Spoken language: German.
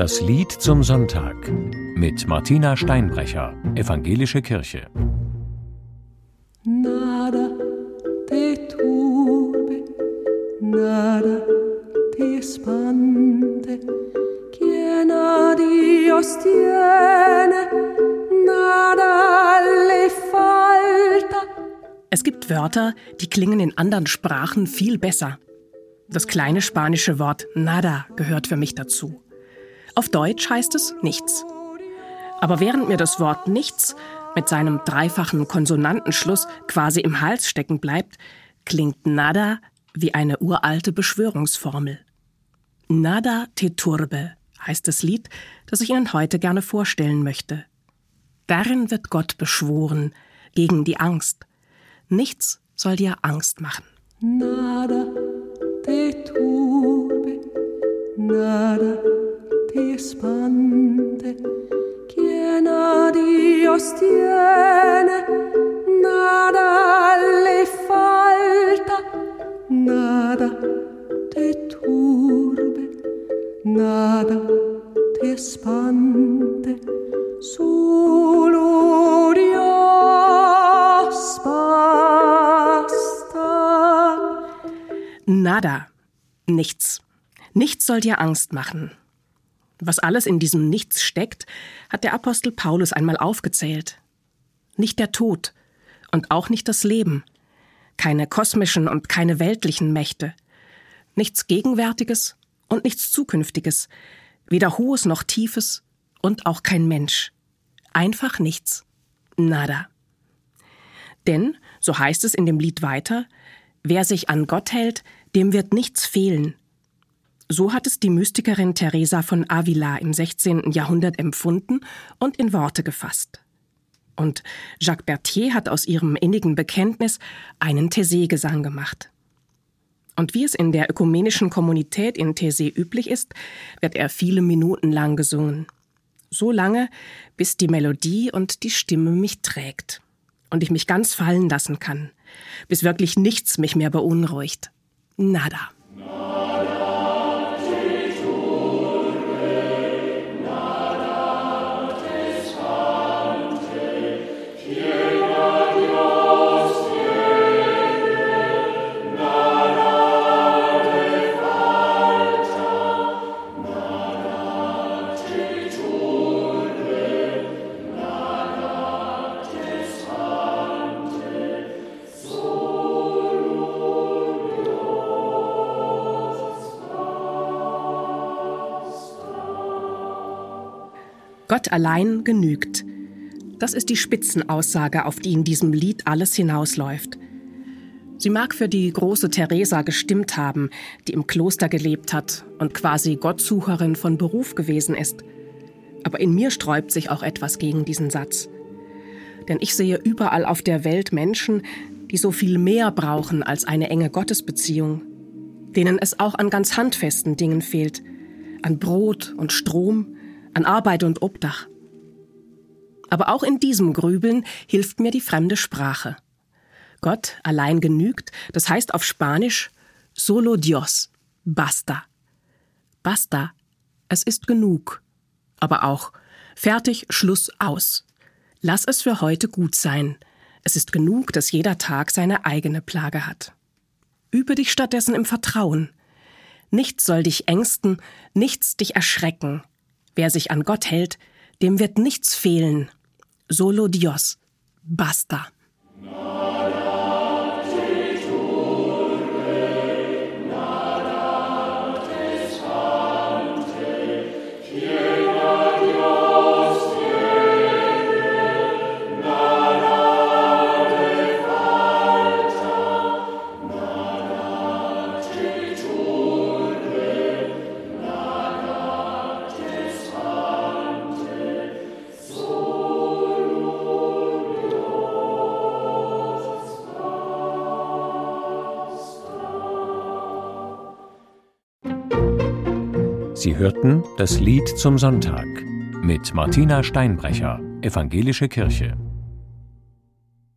Das Lied zum Sonntag mit Martina Steinbrecher, Evangelische Kirche. Nada te turbe, nada te espante, quien a Dios tiene, nada le falta. Es gibt Wörter, die klingen in anderen Sprachen viel besser. Das kleine spanische Wort nada gehört für mich dazu. Auf Deutsch heißt es nichts. Aber während mir das Wort nichts mit seinem dreifachen Konsonantenschluss quasi im Hals stecken bleibt, klingt nada wie eine uralte Beschwörungsformel. Nada te turbe heißt das Lied, das ich Ihnen heute gerne vorstellen möchte. Darin wird Gott beschworen gegen die Angst. Nichts soll dir Angst machen. Nada te turbe, nada ti espante. Quien a nada le falta, nada te turbe, nada te espante. Solo Dios basta. Nada, nichts. Nichts soll dir Angst machen. Was alles in diesem Nichts steckt, hat der Apostel Paulus einmal aufgezählt. Nicht der Tod und auch nicht das Leben, keine kosmischen und keine weltlichen Mächte, nichts Gegenwärtiges und nichts Zukünftiges, weder Hohes noch Tiefes und auch kein Mensch. Einfach nichts. Nada. Denn, so heißt es in dem Lied weiter, wer sich an Gott hält, dem wird nichts fehlen, so hat es die Mystikerin Teresa von Avila im 16. Jahrhundert empfunden und in Worte gefasst. Und Jacques Berthier hat aus ihrem innigen Bekenntnis einen Thésée-Gesang gemacht. Und wie es in der ökumenischen Kommunität in Thésée üblich ist, wird er viele Minuten lang gesungen. So lange, bis die Melodie und die Stimme mich trägt und ich mich ganz fallen lassen kann, bis wirklich nichts mich mehr beunruhigt. Nada. Gott allein genügt. Das ist die Spitzenaussage, auf die in diesem Lied alles hinausläuft. Sie mag für die große Theresa gestimmt haben, die im Kloster gelebt hat und quasi Gottsucherin von Beruf gewesen ist. Aber in mir sträubt sich auch etwas gegen diesen Satz. Denn ich sehe überall auf der Welt Menschen, die so viel mehr brauchen als eine enge Gottesbeziehung, denen es auch an ganz handfesten Dingen fehlt, an Brot und Strom, an Arbeit und Obdach. Aber auch in diesem Grübeln hilft mir die fremde Sprache. Gott allein genügt, das heißt auf Spanisch solo Dios, basta. Basta, es ist genug. Aber auch fertig, Schluss, aus. Lass es für heute gut sein. Es ist genug, dass jeder Tag seine eigene Plage hat. Übe dich stattdessen im Vertrauen. Nichts soll dich ängsten, nichts dich erschrecken, Wer sich an Gott hält, dem wird nichts fehlen. Solo Dios. Basta. Sie hörten das Lied zum Sonntag mit Martina Steinbrecher, Evangelische Kirche.